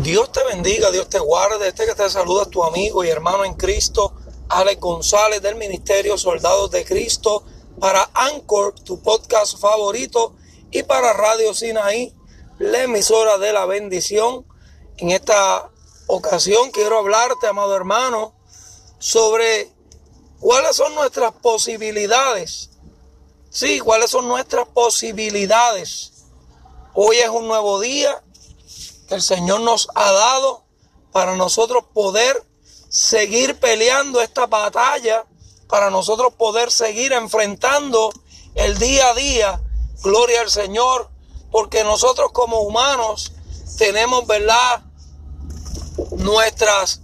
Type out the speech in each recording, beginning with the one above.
Dios te bendiga, Dios te guarde. Este que te saluda tu amigo y hermano en Cristo, Alex González del Ministerio Soldados de Cristo, para Anchor, tu podcast favorito, y para Radio Sinaí, la emisora de la bendición. En esta ocasión quiero hablarte, amado hermano, sobre cuáles son nuestras posibilidades. Sí, cuáles son nuestras posibilidades. Hoy es un nuevo día el Señor nos ha dado para nosotros poder seguir peleando esta batalla, para nosotros poder seguir enfrentando el día a día. Gloria al Señor, porque nosotros como humanos tenemos, ¿verdad? Nuestras,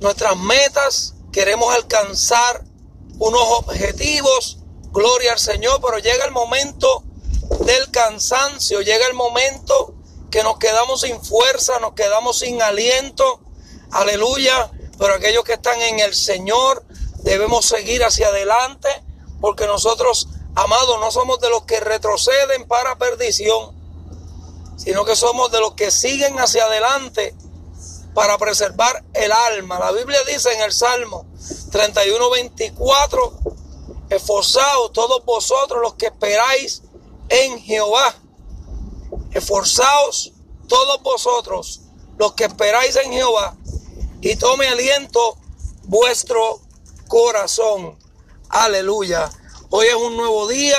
nuestras metas, queremos alcanzar unos objetivos, gloria al Señor, pero llega el momento del cansancio, llega el momento que nos quedamos sin fuerza, nos quedamos sin aliento. Aleluya. Pero aquellos que están en el Señor debemos seguir hacia adelante porque nosotros, amados, no somos de los que retroceden para perdición, sino que somos de los que siguen hacia adelante para preservar el alma. La Biblia dice en el Salmo 31, 24, esforzados todos vosotros los que esperáis en Jehová Esforzaos todos vosotros, los que esperáis en Jehová, y tome aliento vuestro corazón. Aleluya. Hoy es un nuevo día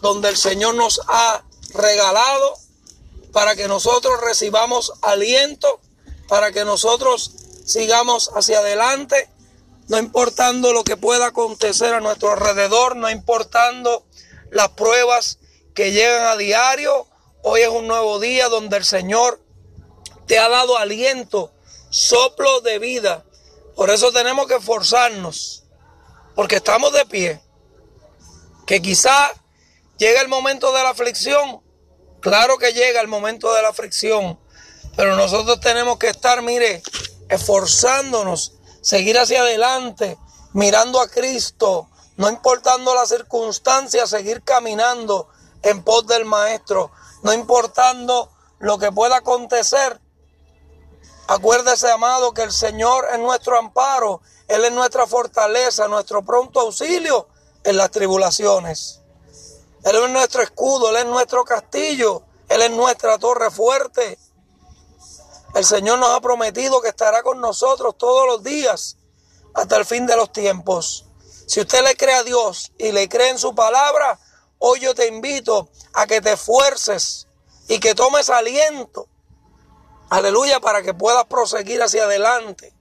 donde el Señor nos ha regalado para que nosotros recibamos aliento, para que nosotros sigamos hacia adelante, no importando lo que pueda acontecer a nuestro alrededor, no importando las pruebas que llegan a diario Hoy es un nuevo día donde el Señor te ha dado aliento, soplo de vida. Por eso tenemos que esforzarnos, porque estamos de pie. Que quizá llega el momento de la aflicción. Claro que llega el momento de la aflicción, pero nosotros tenemos que estar, mire, esforzándonos, seguir hacia adelante, mirando a Cristo, no importando las circunstancias, seguir caminando en pos del Maestro no importando lo que pueda acontecer. Acuérdese, amado, que el Señor es nuestro amparo, Él es nuestra fortaleza, nuestro pronto auxilio en las tribulaciones. Él es nuestro escudo, Él es nuestro castillo, Él es nuestra torre fuerte. El Señor nos ha prometido que estará con nosotros todos los días hasta el fin de los tiempos. Si usted le cree a Dios y le cree en su palabra, Hoy yo te invito a que te esfuerces y que tomes aliento. Aleluya, para que puedas proseguir hacia adelante.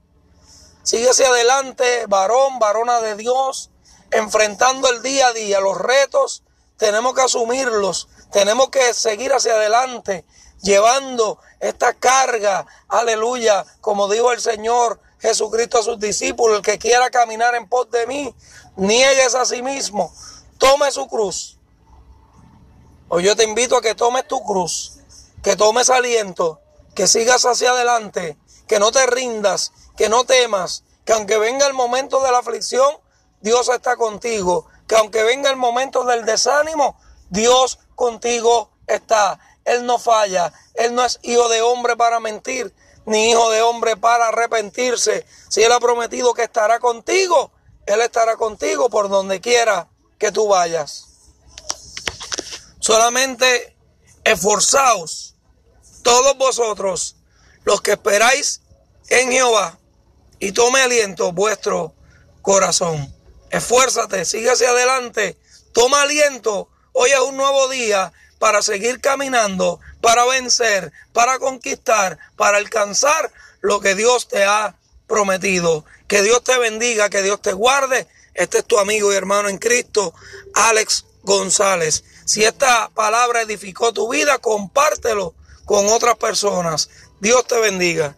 Sigue hacia adelante, varón, varona de Dios, enfrentando el día a día, los retos, tenemos que asumirlos, tenemos que seguir hacia adelante, llevando esta carga, aleluya, como dijo el Señor Jesucristo a sus discípulos, el que quiera caminar en pos de mí, niegues a sí mismo, tome su cruz Hoy yo te invito a que tomes tu cruz, que tomes aliento, que sigas hacia adelante, que no te rindas, que no temas, que aunque venga el momento de la aflicción, Dios está contigo, que aunque venga el momento del desánimo, Dios contigo está. Él no falla, Él no es hijo de hombre para mentir, ni hijo de hombre para arrepentirse. Si Él ha prometido que estará contigo, Él estará contigo por donde quiera que tú vayas. Solamente esforzaos todos vosotros los que esperáis en Jehová y tome aliento vuestro corazón. Esfuérzate, sigue hacia adelante, toma aliento. Hoy es un nuevo día para seguir caminando, para vencer, para conquistar, para alcanzar lo que Dios te ha prometido. Que Dios te bendiga, que Dios te guarde. Este es tu amigo y hermano en Cristo, Alex González. Si esta palabra edificó tu vida, compártelo con otras personas. Dios te bendiga.